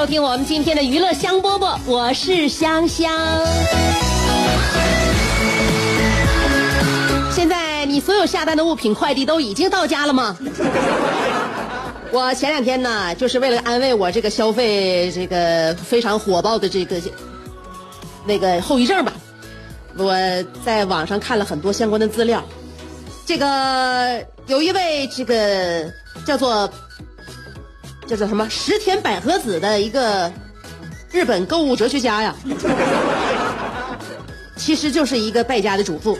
收听我们今天的娱乐香饽饽，我是香香。现在你所有下单的物品快递都已经到家了吗？我前两天呢，就是为了安慰我这个消费这个非常火爆的这个那个后遗症吧，我在网上看了很多相关的资料。这个有一位这个叫做叫做什么石田百合子的一个日本购物哲学家呀，其实就是一个败家的主妇。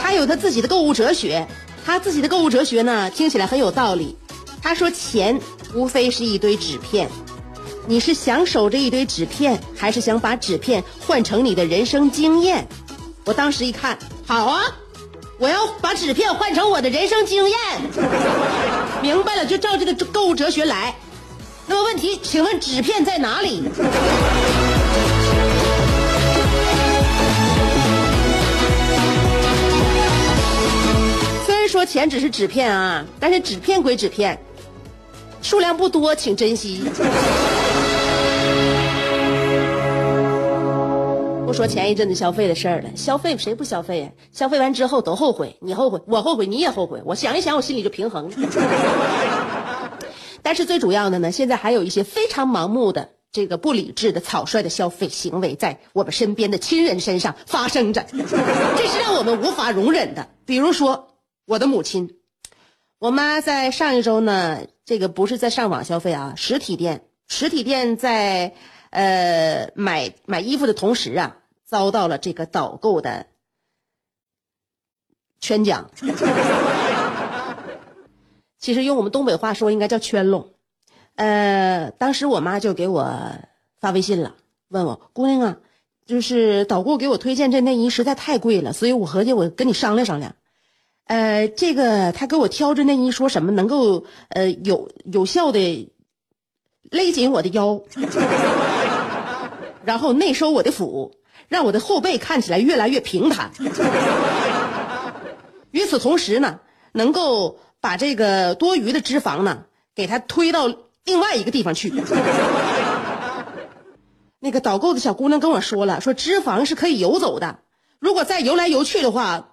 他有他自己的购物哲学，他自己的购物哲学呢，听起来很有道理。他说：“钱无非是一堆纸片，你是想守着一堆纸片，还是想把纸片换成你的人生经验？”我当时一看，好啊，我要把纸片换成我的人生经验。明白了，就照这个购物哲学来。那么问题，请问纸片在哪里？虽然说钱只是纸片啊，但是纸片归纸片，数量不多，请珍惜。说前一阵子消费的事儿了，消费谁不消费呀？消费完之后都后悔，你后悔，我后悔，你也后悔。我想一想，我心里就平衡了。但是最主要的呢，现在还有一些非常盲目的、这个不理智的、草率的消费行为在我们身边的亲人身上发生着，这是让我们无法容忍的。比如说我的母亲，我妈在上一周呢，这个不是在上网消费啊，实体店，实体店在呃买买衣服的同时啊，遭到了这个导购的圈讲。其实用我们东北话说，应该叫圈拢。呃，当时我妈就给我发微信了，问我姑娘啊，就是导购给我推荐这内衣实在太贵了，所以我合计我跟你商量商量。呃，这个他给我挑这内衣，说什么能够呃有有效的勒紧我的腰，然后内收我的腹，让我的后背看起来越来越平坦。与此同时呢，能够把这个多余的脂肪呢，给它推到另外一个地方去。那个导购的小姑娘跟我说了，说脂肪是可以游走的，如果再游来游去的话，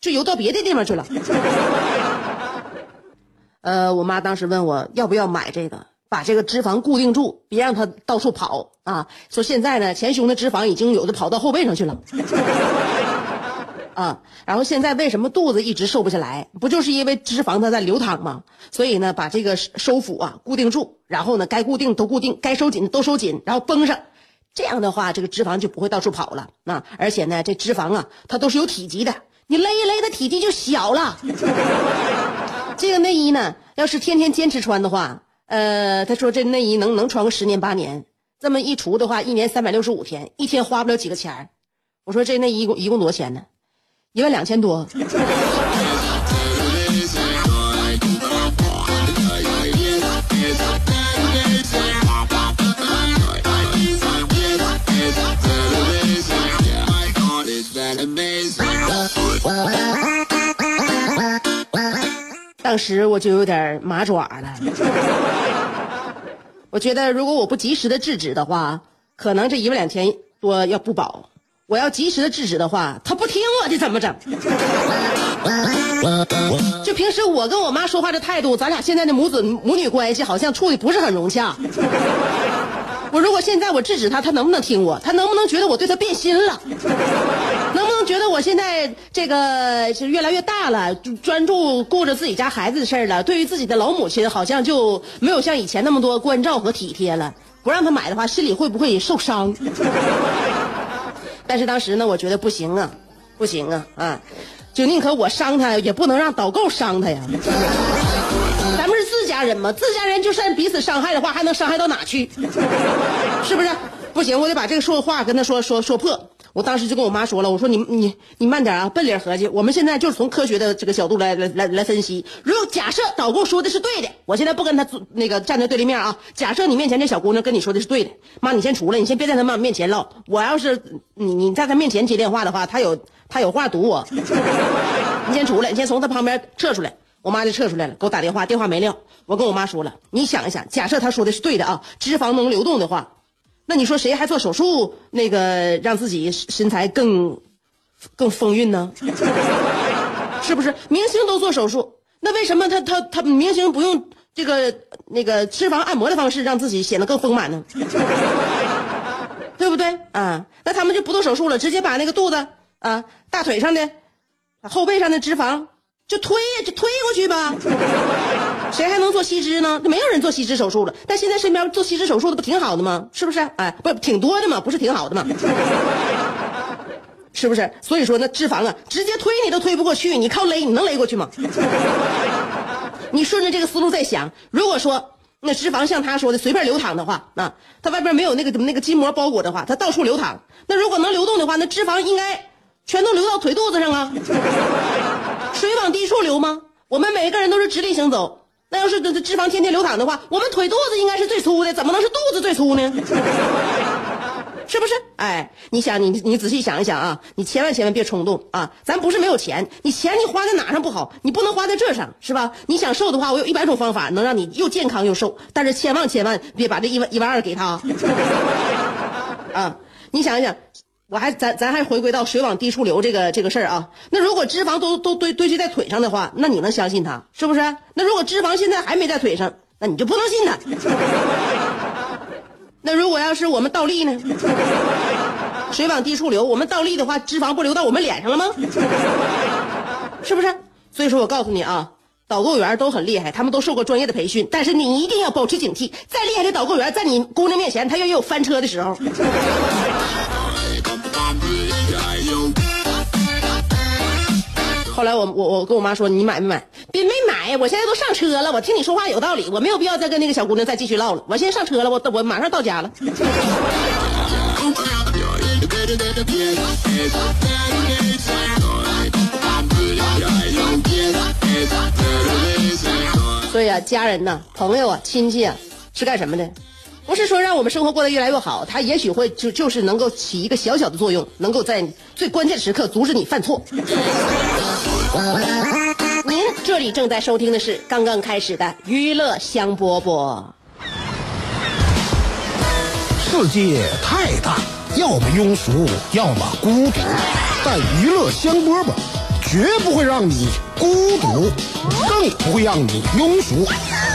就游到别的地方去了。呃，我妈当时问我要不要买这个，把这个脂肪固定住，别让它到处跑啊。说现在呢，前胸的脂肪已经有的跑到后背上去了。啊，然后现在为什么肚子一直瘦不下来？不就是因为脂肪它在流淌吗？所以呢，把这个收腹啊固定住，然后呢，该固定都固定，该收紧都收紧，然后绷上。这样的话，这个脂肪就不会到处跑了啊！而且呢，这脂肪啊，它都是有体积的，你勒一勒，它体积就小了。这个内衣呢，要是天天坚持穿的话，呃，他说这内衣能能穿个十年八年。这么一除的话，一年三百六十五天，一天花不了几个钱儿。我说这内衣一共一共多少钱呢？一万两千多。当时我就有点麻爪了。我觉得如果我不及时的制止的话，可能这一万两千多要不保。我要及时的制止的话，他不听我的怎么整？就平时我跟我妈说话的态度，咱俩现在的母子母女关系好像处的不是很融洽。我如果现在我制止他，他能不能听我？他能不能觉得我对他变心了？觉得我现在这个是越来越大了，专注顾着自己家孩子的事儿了？对于自己的老母亲，好像就没有像以前那么多关照和体贴了。不让他买的话，心里会不会受伤？但是当时呢，我觉得不行啊，不行啊啊！就宁可我伤他，也不能让导购伤他呀。咱们是自家人嘛，自家人就算彼此伤害的话，还能伤害到哪去？是不是？不行，我得把这个说话跟他说说说破。我当时就跟我妈说了，我说你你你慢点啊，奔理合计。我们现在就是从科学的这个角度来来来来分析。如果假设导购说的是对的，我现在不跟他那个站在对立面啊。假设你面前这小姑娘跟你说的是对的，妈，你先出来，你先别在她妈面前唠。我要是你你在她面前接电话的话，她有她有话堵我。你先出来，你先从她旁边撤出来。我妈就撤出来了，给我打电话，电话没撂。我跟我妈说了，你想一想，假设她说的是对的啊，脂肪能流动的话。那你说谁还做手术？那个让自己身材更更丰韵呢？是不是？明星都做手术，那为什么他他他明星不用这个那个脂肪按摩的方式让自己显得更丰满呢？对不对啊？那他们就不做手术了，直接把那个肚子啊、大腿上的、后背上的脂肪就推就推过去吧。谁还能做吸脂呢？没有人做吸脂手术了。但现在身边做吸脂手术的不挺好的吗？是不是？哎，不挺多的吗？不是挺好的吗？是不是？所以说那脂肪啊，直接推你都推不过去，你靠勒你能勒过去吗？你顺着这个思路再想，如果说那脂肪像他说的随便流淌的话，那它外边没有那个那个筋膜包裹的话，它到处流淌。那如果能流动的话，那脂肪应该全都流到腿肚子上啊。水往低处流吗？我们每个人都是直立行走。那要是这脂肪天天流淌的话，我们腿肚子应该是最粗的，怎么能是肚子最粗呢？是不是？哎，你想，你你仔细想一想啊，你千万千万别冲动啊！咱不是没有钱，你钱你花在哪上不好，你不能花在这上，是吧？你想瘦的话，我有一百种方法能让你又健康又瘦，但是千万千万别把这一万一万二给他啊！你想一想。我还咱咱还回归到水往低处流这个这个事儿啊，那如果脂肪都都堆堆积在腿上的话，那你能相信他是不是？那如果脂肪现在还没在腿上，那你就不能信他。那如果要是我们倒立呢？水往低处流，我们倒立的话，脂肪不流到我们脸上了吗？是不是？所以说我告诉你啊，导购员都很厉害，他们都受过专业的培训，但是你一定要保持警惕，再厉害的导购员在你姑娘面前，他也有翻车的时候。后来我我我跟我妈说，你买没买？别没买，我现在都上车了。我听你说话有道理，我没有必要再跟那个小姑娘再继续唠了。我现在上车了，我我马上到家了。所以啊，家人呐、朋友啊、亲戚啊，是干什么的？不是说让我们生活过得越来越好，它也许会就就是能够起一个小小的作用，能够在最关键时刻阻止你犯错。您这里正在收听的是刚刚开始的娱乐香饽饽。世界太大，要么庸俗，要么孤独，但娱乐香饽饽绝不会让你孤独，更不会让你庸俗。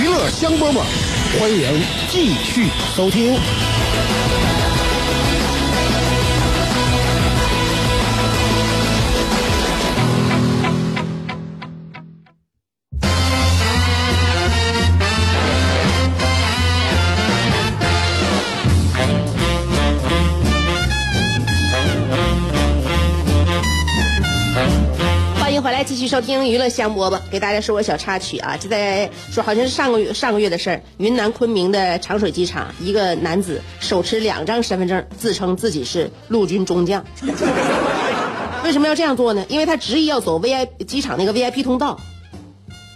娱乐香饽饽，欢迎继续收听。继续收听娱乐香饽饽，给大家说个小插曲啊，就在说好像是上个月上个月的事儿，云南昆明的长水机场，一个男子手持两张身份证，自称自己是陆军中将。为什么要这样做呢？因为他执意要走 VIP 机场那个 VIP 通道。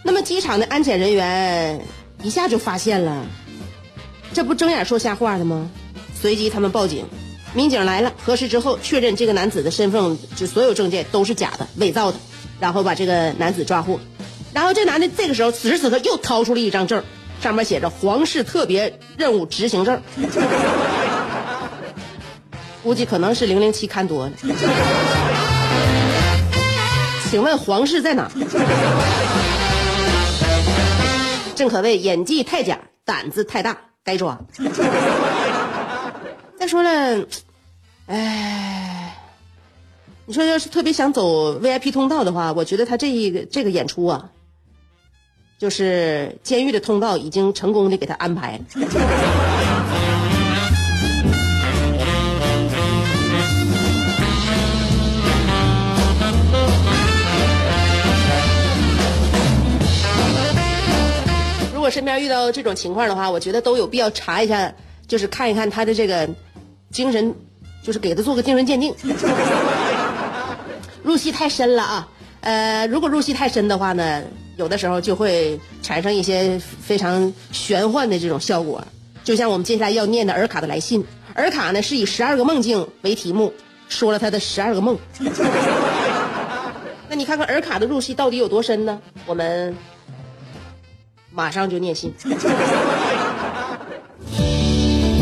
那么机场的安检人员一下就发现了，这不睁眼说瞎话的吗？随即他们报警，民警来了，核实之后确认这个男子的身份，就所有证件都是假的、伪造的，然后把这个男子抓获。然后这男的这个时候此时此刻又掏出了一张证，上面写着“皇室特别任务执行证”，估计可能是零零七看多了。请问皇室在哪？正可谓演技太假，胆子太大，该抓。再说了，哎，你说要是特别想走 VIP 通道的话，我觉得他这一个这个演出啊，就是监狱的通道已经成功的给他安排。如果身边遇到这种情况的话，我觉得都有必要查一下，就是看一看他的这个精神，就是给他做个精神鉴定。入戏太深了啊，呃，如果入戏太深的话呢，有的时候就会产生一些非常玄幻的这种效果。就像我们接下来要念的尔卡的来信，尔卡呢是以十二个梦境为题目，说了他的十二个梦。那你看看尔卡的入戏到底有多深呢？我们。马上就念信。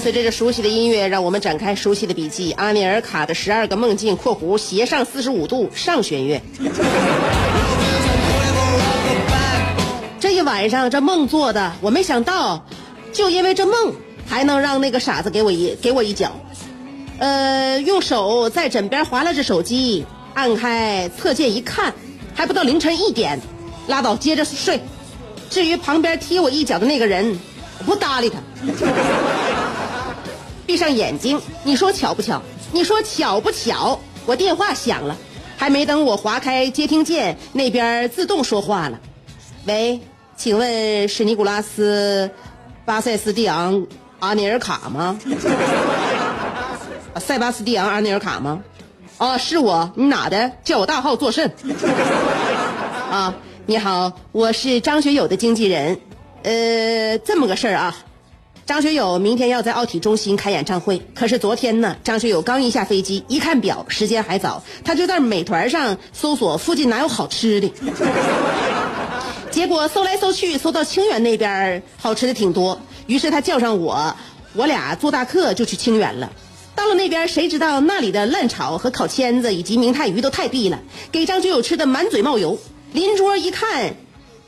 随着这熟悉的音乐，让我们展开熟悉的笔记。阿米尔卡的十二个梦境（括弧斜上四十五度上弦月）。这一晚上这梦做的，我没想到，就因为这梦，还能让那个傻子给我一给我一脚。呃，用手在枕边划拉着手机，按开侧键一看，还不到凌晨一点，拉倒，接着睡。至于旁边踢我一脚的那个人，我不搭理他。闭上眼睛，你说巧不巧？你说巧不巧？我电话响了，还没等我划开接听键，那边自动说话了。喂，请问是尼古拉斯·巴塞斯蒂昂·阿内尔卡吗？塞巴斯蒂昂·阿内尔卡吗？哦，是我，你哪的？叫我大号作甚？啊，你好，我是张学友的经纪人。呃，这么个事儿啊。张学友明天要在奥体中心开演唱会，可是昨天呢，张学友刚一下飞机，一看表，时间还早，他就在美团上搜索附近哪有好吃的，结果搜来搜去，搜到清远那边好吃的挺多，于是他叫上我，我俩坐大客就去清远了。到了那边，谁知道那里的烂炒和烤签子以及明太鱼都太低了，给张学友吃的满嘴冒油。邻桌一看，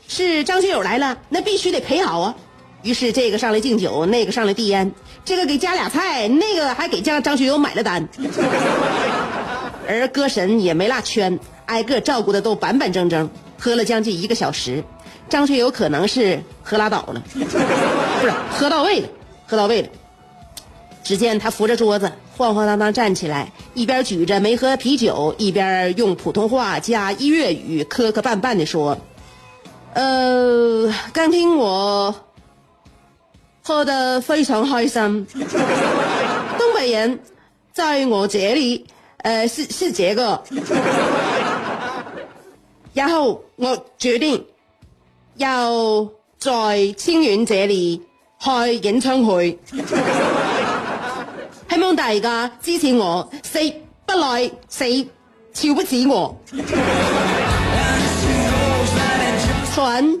是张学友来了，那必须得陪好啊。于是这个上来敬酒，那个上来递烟，这个给加俩菜，那个还给张张学友买了单。而歌神也没落圈，挨个照顾的都板板正正。喝了将近一个小时，张学友可能是喝拉倒了，不是喝到位了，喝到位了。只见他扶着桌子，晃晃荡荡站起来，一边举着没喝啤酒，一边用普通话加粤语磕磕绊绊的说：“呃，刚听我。”喝得非常开心。东北人在我这里，呃，是是这个。然后我决定要在清远这里开演唱会，希望大家支持我，死不来，死瞧不起我。说完，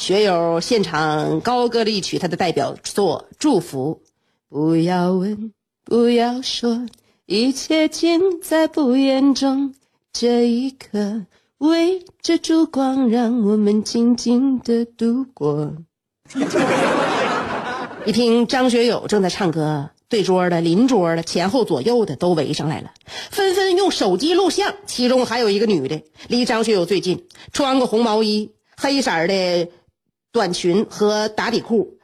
学友现场高歌了一曲他的代表作《祝福》，不要问，不要说，一切尽在不言中。这一刻，围着烛光，让我们静静的度过。一听张学友正在唱歌，对桌的、邻桌的、前后左右的都围上来了，纷纷用手机录像。其中还有一个女的，离张学友最近，穿个红毛衣。黑色的短裙和打底裤，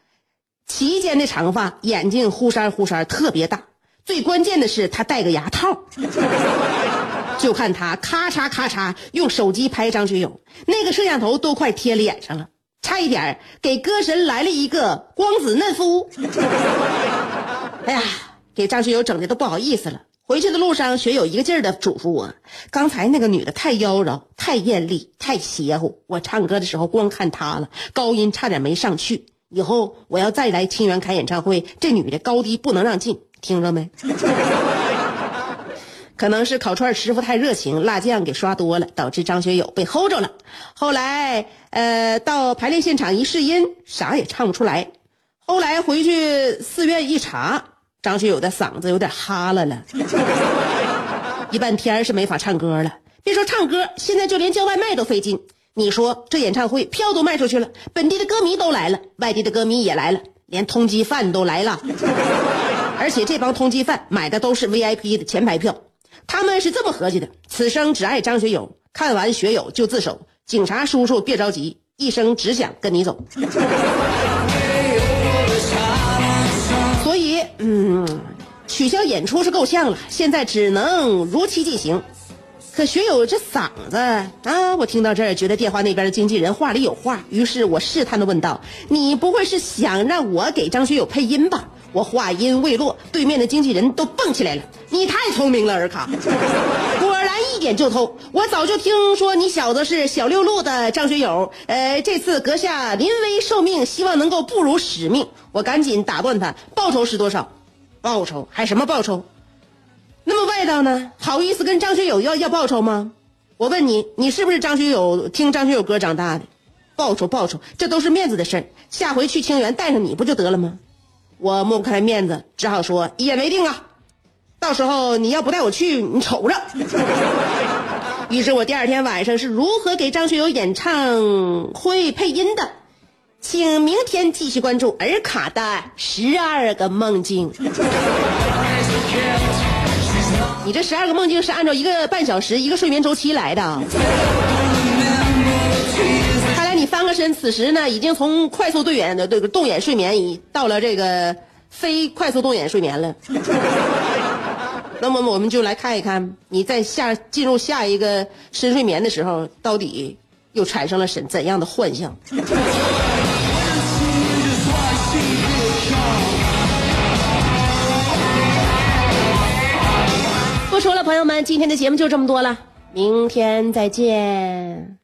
齐肩的长发，眼睛忽闪忽闪，特别大。最关键的是，他戴个牙套。就看他咔嚓咔嚓用手机拍张学友，那个摄像头都快贴脸上了，差一点给歌神来了一个光子嫩肤。哎呀，给张学友整的都不好意思了。回去的路上，学友一个劲儿的嘱咐我：刚才那个女的太妖娆、太艳丽、太邪乎，我唱歌的时候光看她了，高音差点没上去。以后我要再来清源开演唱会，这女的高低不能让进，听着没？可能是烤串师傅太热情，辣酱给刷多了，导致张学友被齁着了。后来，呃，到排练现场一试音，啥也唱不出来。后来回去寺院一查。张学友的嗓子有点哈了了，一半天是没法唱歌了。别说唱歌，现在就连叫外卖都费劲。你说这演唱会票都卖出去了，本地的歌迷都来了，外地的歌迷也来了，连通缉犯都来了。而且这帮通缉犯买的都是 VIP 的前排票，他们是这么合计的：此生只爱张学友，看完学友就自首。警察叔叔别着急，一生只想跟你走。嗯，取消演出是够呛了，现在只能如期进行。可学友这嗓子啊，我听到这儿觉得电话那边的经纪人话里有话，于是我试探的问道：“你不会是想让我给张学友配音吧？”我话音未落，对面的经纪人都蹦起来了：“你太聪明了，尔卡，一点就透。我早就听说你小子是小六路的张学友，呃，这次阁下临危受命，希望能够不辱使命。”我赶紧打断他：“报酬是多少？报酬还什么报酬？那么外道呢？好意思跟张学友要要报酬吗？我问你，你是不是张学友听张学友歌长大的？报酬报酬，这都是面子的事儿。下回去清源带上你不就得了吗？”我抹不开面子，只好说一言为定啊！到时候你要不带我去，你瞅着。于是我第二天晚上是如何给张学友演唱会配音的，请明天继续关注尔卡的十二个梦境。你这十二个梦境是按照一个半小时一个睡眠周期来的。看来你翻个身，此时呢，已经从快速对眼的这个动眼睡眠，已到了这个非快速动眼睡眠了。那么我们就来看一看，你在下进入下一个深睡眠的时候，到底又产生了怎怎样的幻象？不说了，朋友们，今天的节目就这么多了，明天再见。